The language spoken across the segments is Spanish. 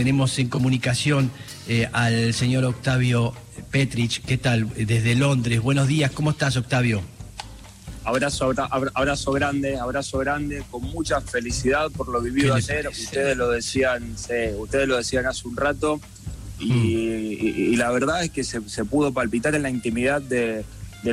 tenemos en comunicación eh, al señor Octavio Petrich. ¿Qué tal? Desde Londres. Buenos días, ¿cómo estás, Octavio? Abrazo, abrazo grande, abrazo grande, con mucha felicidad por lo vivido ayer. Ustedes lo decían, ustedes lo decían hace un rato. Y, mm. la verdad es que se, pudo palpitar en la intimidad del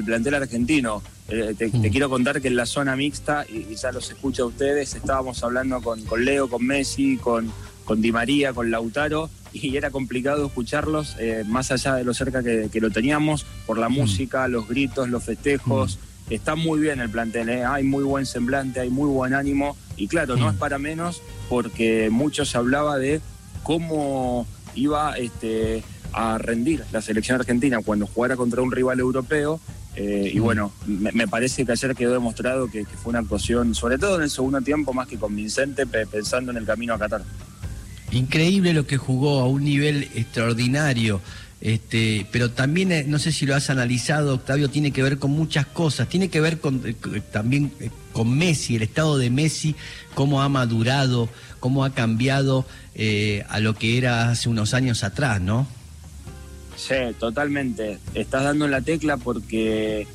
plantel argentino. Eh, mm. te, quiero contar que en la zona mixta, y, ya los escucho a ustedes, estábamos hablando con, Leo, con Messi, con, con Di María, con Lautaro, y era complicado escucharlos, eh, más allá de lo cerca que, lo teníamos, por la mm. música, los gritos, los festejos. Está muy bien el plantel, ¿eh? hay muy buen semblante, hay muy buen ánimo, y claro, no es para menos porque mucho se hablaba de cómo iba este, a rendir la selección argentina cuando jugara contra un rival europeo eh, y bueno, me, parece que ayer quedó demostrado que, fue una actuación, sobre todo en el segundo tiempo, más que convincente, pensando en el camino a Qatar. Increíble lo que jugó a un nivel extraordinario. Este, pero también, eh, no sé si lo has analizado, Octavio, tiene que ver con muchas cosas. Tiene que ver con, eh, también con Messi, el estado de Messi, cómo ha madurado, cómo ha cambiado a lo que era hace unos años atrás, ¿no? Sí, totalmente. Estás dando la tecla porque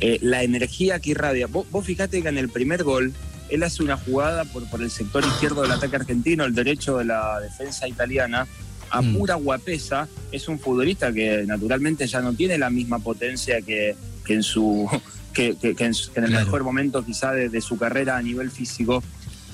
eh, la energía que irradia. Vos, vos fijate que en el primer gol, él hace una jugada por, por el sector izquierdo del ataque argentino, el derecho de la defensa italiana, a mm. pura guapesa. Es un futbolista que naturalmente ya no tiene la misma potencia que, en su. Que, en, el mejor momento quizá de, su carrera a nivel físico.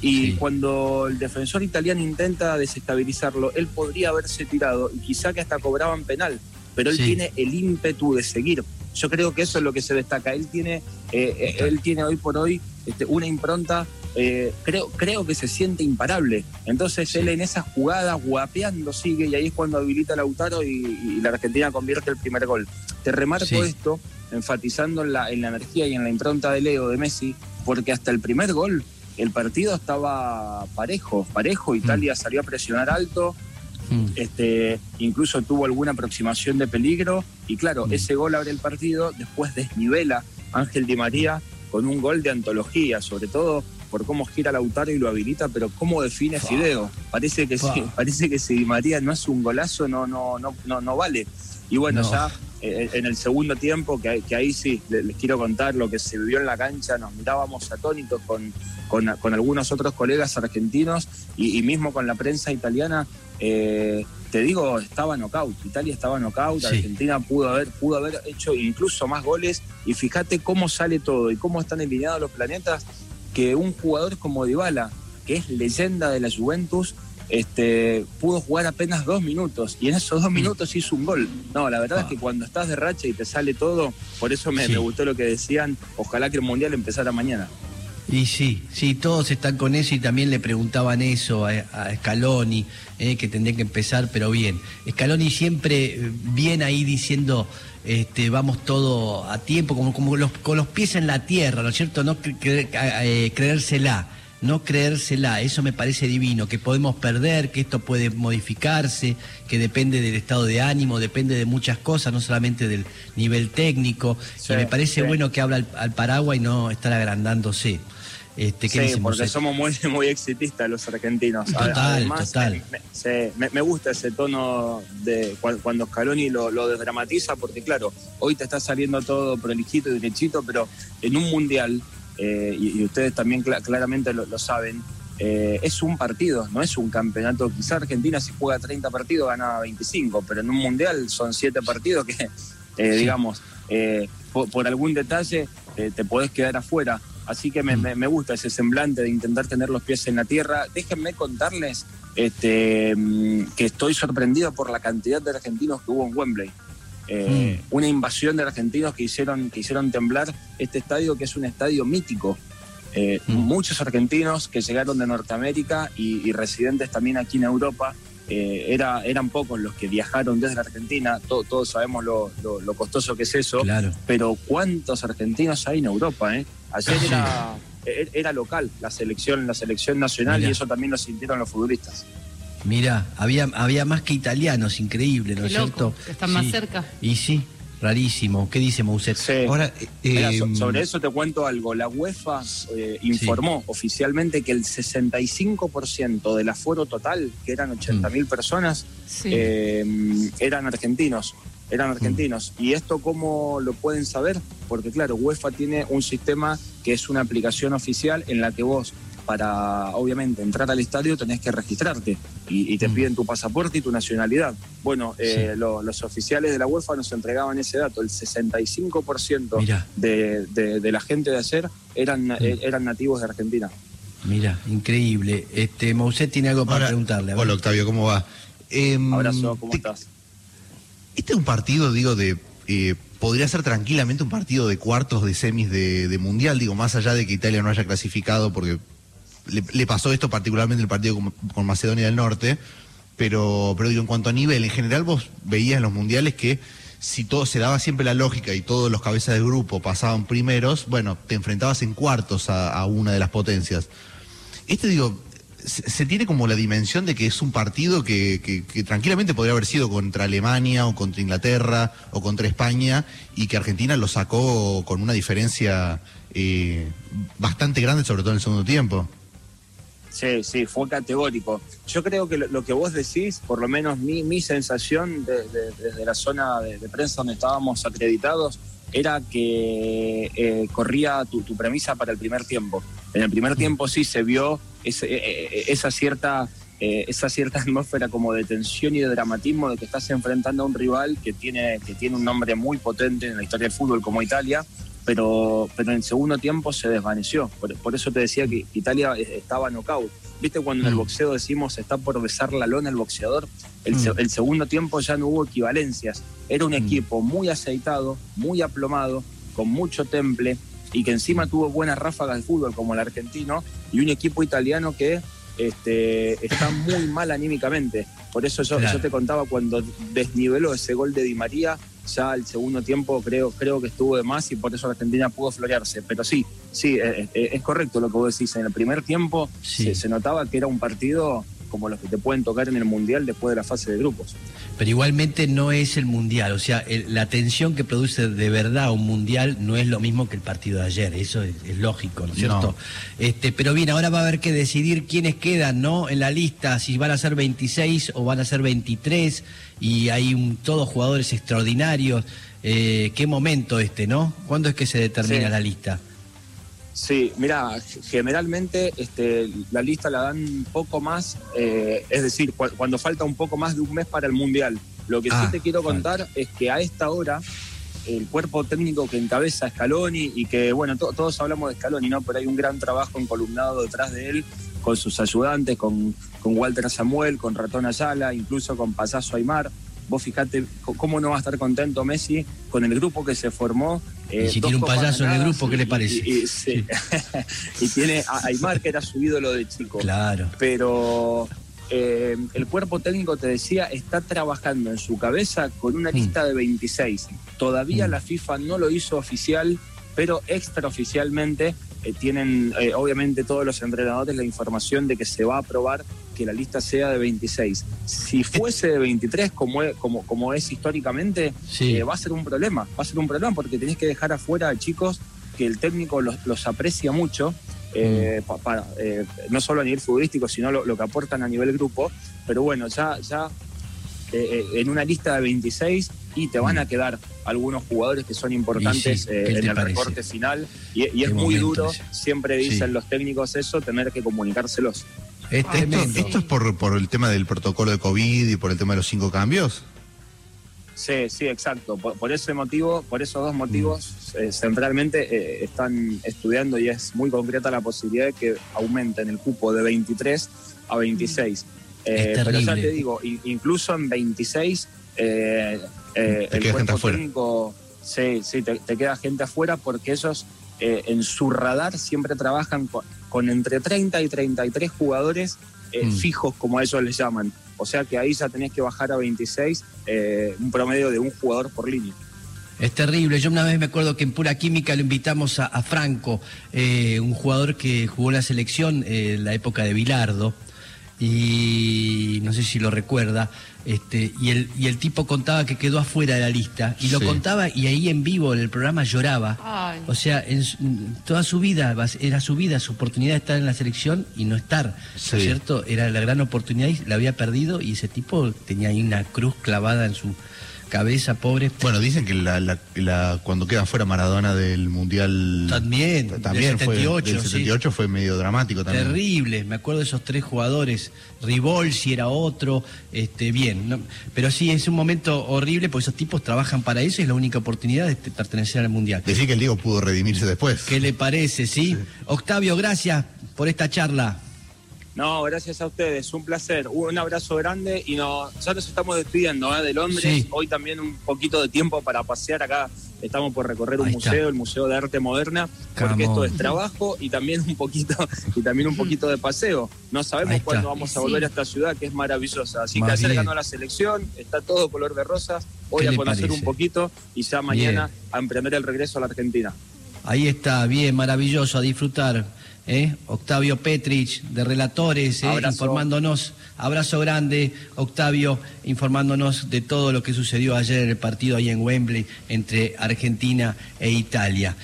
Y cuando el defensor italiano intenta desestabilizarlo, él podría haberse tirado y quizá que hasta cobraban penal pero él tiene el ímpetu de seguir. Yo creo que eso es lo que se destaca. Él tiene, eh, eh, él tiene hoy por hoy este, una impronta, eh, creo, creo que se siente imparable. Entonces él en esa jugada, guapeando, sigue y ahí es cuando habilita a Lautaro y, la Argentina convierte el primer gol. Te remarco esto, enfatizando en la, en la energía y en la impronta de Leo, de Messi, porque hasta el primer gol el partido estaba parejo, parejo, Italia mm. salió a presionar alto, Mm. Este, incluso tuvo alguna aproximación de peligro y claro, mm. ese gol abre el partido, después desnivela Ángel Di María con un gol de antología, sobre todo por cómo gira Lautaro y lo habilita, pero cómo define Fideo. Parece que si, parece que si María no es un golazo, no, no, no, no, no vale. Y bueno, ya en el segundo tiempo, que, que ahí sí les, quiero contar lo que se vivió en la cancha, nos mirábamos atónitos con, con, algunos otros colegas argentinos y, mismo con la prensa italiana, eh, te digo, estaba knockout. Italia estaba knockout, Argentina pudo haber, pudo haber hecho incluso más goles. Y fíjate cómo sale todo y cómo están alineados los planetas, que un jugador como Dybala, que es leyenda de la Juventus, este, pudo jugar apenas dos minutos y en esos dos mm. minutos hizo un gol. No, la verdad es que cuando estás de racha y te sale todo, por eso me, me gustó lo que decían, ojalá que el Mundial empezara mañana. Y sí, sí, todos están con eso y también le preguntaban eso a, Scaloni, eh, que tendría que empezar, pero bien. Scaloni siempre eh, viene ahí diciendo, este, vamos todo a tiempo, como, como los, con los pies en la tierra, ¿no es cierto? No eh, creérsela, no creérsela, eso me parece divino, que podemos perder, que esto puede modificarse, que depende del estado de ánimo, depende de muchas cosas, no solamente del nivel técnico, y me parece bueno que habla al, al Paraguay y no estar agrandándose. Este, sí, porque somos muy, muy exitistas los argentinos. Total, total. Me, gusta ese tono de cuando Scaloni lo, lo, desdramatiza, porque claro, hoy te está saliendo todo prolijito y derechito, pero en un mundial, eh, y, ustedes también claramente lo, saben, eh, es un partido, no es un campeonato. Quizá Argentina si juega 30 partidos gana 25, pero en un mundial son 7 partidos que, eh, digamos, por, algún detalle te podés quedar afuera. Así que mm. me, gusta ese semblante de intentar tener los pies en la tierra. Déjenme contarles este, mm, que estoy sorprendido por la cantidad de argentinos que hubo en Wembley. Eh, mm. Una invasión de argentinos que hicieron, que hicieron temblar este estadio, que es un estadio mítico. Eh, muchos argentinos que llegaron de Norteamérica y, residentes también aquí en Europa. Eh, era, eran pocos los que viajaron desde la Argentina, todos sabemos lo, costoso que es eso, pero ¿cuántos argentinos hay en Europa? Eh? Ayer era, e-, era local la selección, la selección nacional y eso también lo sintieron los futbolistas. Mira, había, había más que italianos, increíble, ¿no es cierto? Que están más cerca. Y sí, rarísimo. ¿Qué dice Mouset? Ahora, em, sobre eso te cuento algo. La UEFA eh, informó oficialmente que el 65% del aforo total, que eran 80.000 mm. personas, em, eran argentinos eran argentinos. ¿Y esto cómo lo pueden saber? Porque claro, UEFA tiene un sistema que es una aplicación oficial en la que vos para, obviamente, entrar al estadio tenés que registrarte y, te mm. piden tu pasaporte y tu nacionalidad. Bueno, eh, los oficiales de la UEFA nos entregaban ese dato, el 65% de, de, la gente de ayer eran, mm. eh, eran nativos de Argentina. Mira, increíble. Este Mouset tiene algo para preguntarle. Hola Octavio, ¿cómo va? Eh, Abrazo, ¿cómo estás? Este es un partido, digo, de eh, podría ser tranquilamente un partido de cuartos de semis de, mundial, digo, más allá de que Italia no haya clasificado porque le, pasó esto particularmente el partido con, Macedonia del Norte, pero, pero digo, en cuanto a nivel, en general vos veías en los mundiales que si todo se daba siempre la lógica y todos los cabezas de grupo pasaban primeros, bueno, te enfrentabas en cuartos a, una de las potencias. Este digo, se, tiene como la dimensión de que es un partido que, tranquilamente podría haber sido contra Alemania o contra Inglaterra o contra España y que Argentina lo sacó con una diferencia eh, bastante grande, sobre todo en el segundo tiempo. Sí, sí, fue categórico. Yo creo que lo, que vos decís, por lo menos mi, mi sensación desde la zona de, prensa donde estábamos acreditados, era que eh, corría tu, premisa para el primer tiempo. En el primer tiempo sí se vio eh, eh, esa cierta esa cierta atmósfera como de tensión y de dramatismo de que estás enfrentando a un rival que tiene, que tiene un nombre muy potente en la historia del fútbol como Italia pero, pero en el segundo tiempo se desvaneció. Por, eso te decía que Italia estaba knockout. ¿Viste cuando en el mm. boxeo decimos está por besar la lona el boxeador? El, mm. el segundo tiempo ya no hubo equivalencias. Era un mm. equipo muy aceitado, muy aplomado, con mucho temple y que encima tuvo buenas ráfagas de fútbol como el argentino y un equipo italiano que este, está muy mal anímicamente. Por eso yo, yo te contaba cuando desniveló ese gol de Di María, ya el segundo tiempo creo, creo que estuvo de más y por eso Argentina pudo florearse. Pero sí, sí, eh, eh, es, correcto lo que vos decís. En el primer tiempo se, notaba que era un partido como los que te pueden tocar en el Mundial después de la fase de grupos. Pero igualmente no es el Mundial, o sea, la tensión que produce de verdad un Mundial no es lo mismo que el partido de ayer, eso es, lógico, ¿no es cierto? Este, pero bien, ahora va a haber que decidir quiénes quedan, ¿no? En la lista, si van a ser 26 o van a ser 23, y hay todos jugadores extraordinarios. Eh, qué momento este, ¿no? ¿Cuándo es que se determina la lista? Sí, mira, generalmente este, la lista la dan un poco más, eh, es decir, cuando falta un poco más de un mes para el Mundial. Lo que sí ah, te quiero contar es que a esta hora el cuerpo técnico que encabeza Scaloni y que, bueno, todos hablamos de Scaloni, ¿no? Pero hay un gran trabajo encolumnado detrás de él con sus ayudantes, con, con Walter Samuel, con Ratón Ayala, incluso con Pasazo Aymar. Vos fijate cómo no va a estar contento Messi con el grupo que se formó. Eh, y si tiene un payaso en el grupo, ¿qué le parece? Y, tiene a Aymar, que era su ídolo de chico. Claro. Pero eh, el cuerpo técnico, te decía, está trabajando en su cabeza con una mm. lista de 26. Todavía mm. la FIFA no lo hizo oficial, pero extraoficialmente eh, tienen, obviamente, todos los entrenadores la información de que se va a aprobar que la lista sea de 26. Si fuese de 23, como es, como, como es históricamente, eh, va a ser un problema. Va a ser un problema porque tenés que dejar afuera a chicos que el técnico los, aprecia mucho. Eh, mm. para, eh, no solo a nivel futbolístico, sino lo, que aportan a nivel grupo. Pero bueno, ya, ya en una lista de 26 y te van a mm. quedar algunos jugadores que son importantes en el recorte final. Y, es muy duro, siempre dicen los técnicos eso, tener que comunicárselos. Este, esto, es por, por el tema del protocolo de COVID y por el tema de los cinco cambios? Sí, sí, exacto. Por, ese motivo, por esos dos motivos, mm. eh, centralmente eh, están estudiando y es muy concreta la posibilidad de que aumenten el cupo de 23 a 26. Eh, pero ya te digo, incluso en 26, el cuerpo técnico, sí, sí, te, queda gente afuera porque ellos en su radar siempre trabajan con, con entre 30 y 33 jugadores eh, mm. fijos, como a ellos les llaman. O sea que ahí ya tenés que bajar a 26, eh, un promedio de un jugador por línea. Es terrible. Yo una vez me acuerdo que en pura química lo invitamos a, Franco, eh, un jugador que jugó la selección en la época de Bilardo. y no sé si lo recuerda, este, y el, y el tipo contaba que quedó afuera de la lista, y lo Sí. contaba y ahí en vivo en el programa lloraba. Ay. O sea, en toda su vida, era su vida, su oportunidad de estar en la selección y no estar, ¿no Sí. es cierto? Era la gran oportunidad y la había perdido y ese tipo tenía ahí una cruz clavada en su cabeza, pobre. Bueno, dicen que la, la- la- cuando queda fuera Maradona del Mundial... También, del también 78, fue, del sí. 78 fue medio dramático también. Terrible, me acuerdo de esos tres jugadores, Rivolsi era otro, este, bien, ¿no? pero sí, es un momento horrible porque esos tipos trabajan para eso y es la única oportunidad de este- pertenecer al Mundial. Decir que el Diego pudo redimirse después. ¿Qué le parece, sí? Octavio, gracias por esta charla. No, gracias a ustedes, un placer, un abrazo grande y nos, ya nos estamos despidiendo ¿eh? de Londres. Sí. Hoy también un poquito de tiempo para pasear acá. Estamos por recorrer un Ahí está. museo, el Museo de Arte Moderna, porque esto es trabajo y también un poquito y también un poquito de paseo. No sabemos cuándo vamos a Sí. volver a esta ciudad que es maravillosa. Así que ayer bien. ganó la selección, está todo color de rosas. Voy ¿Qué a conocer parece? un poquito y ya mañana Bien. a emprender el regreso a la Argentina. Ahí está, bien, maravilloso, a disfrutar. ¿Eh? Octavio Petrich, de Relatores, ¿eh? Abrazo. informándonos. Abrazo grande, Octavio, informándonos de todo lo que sucedió ayer en el partido ahí en Wembley entre Argentina e Italia.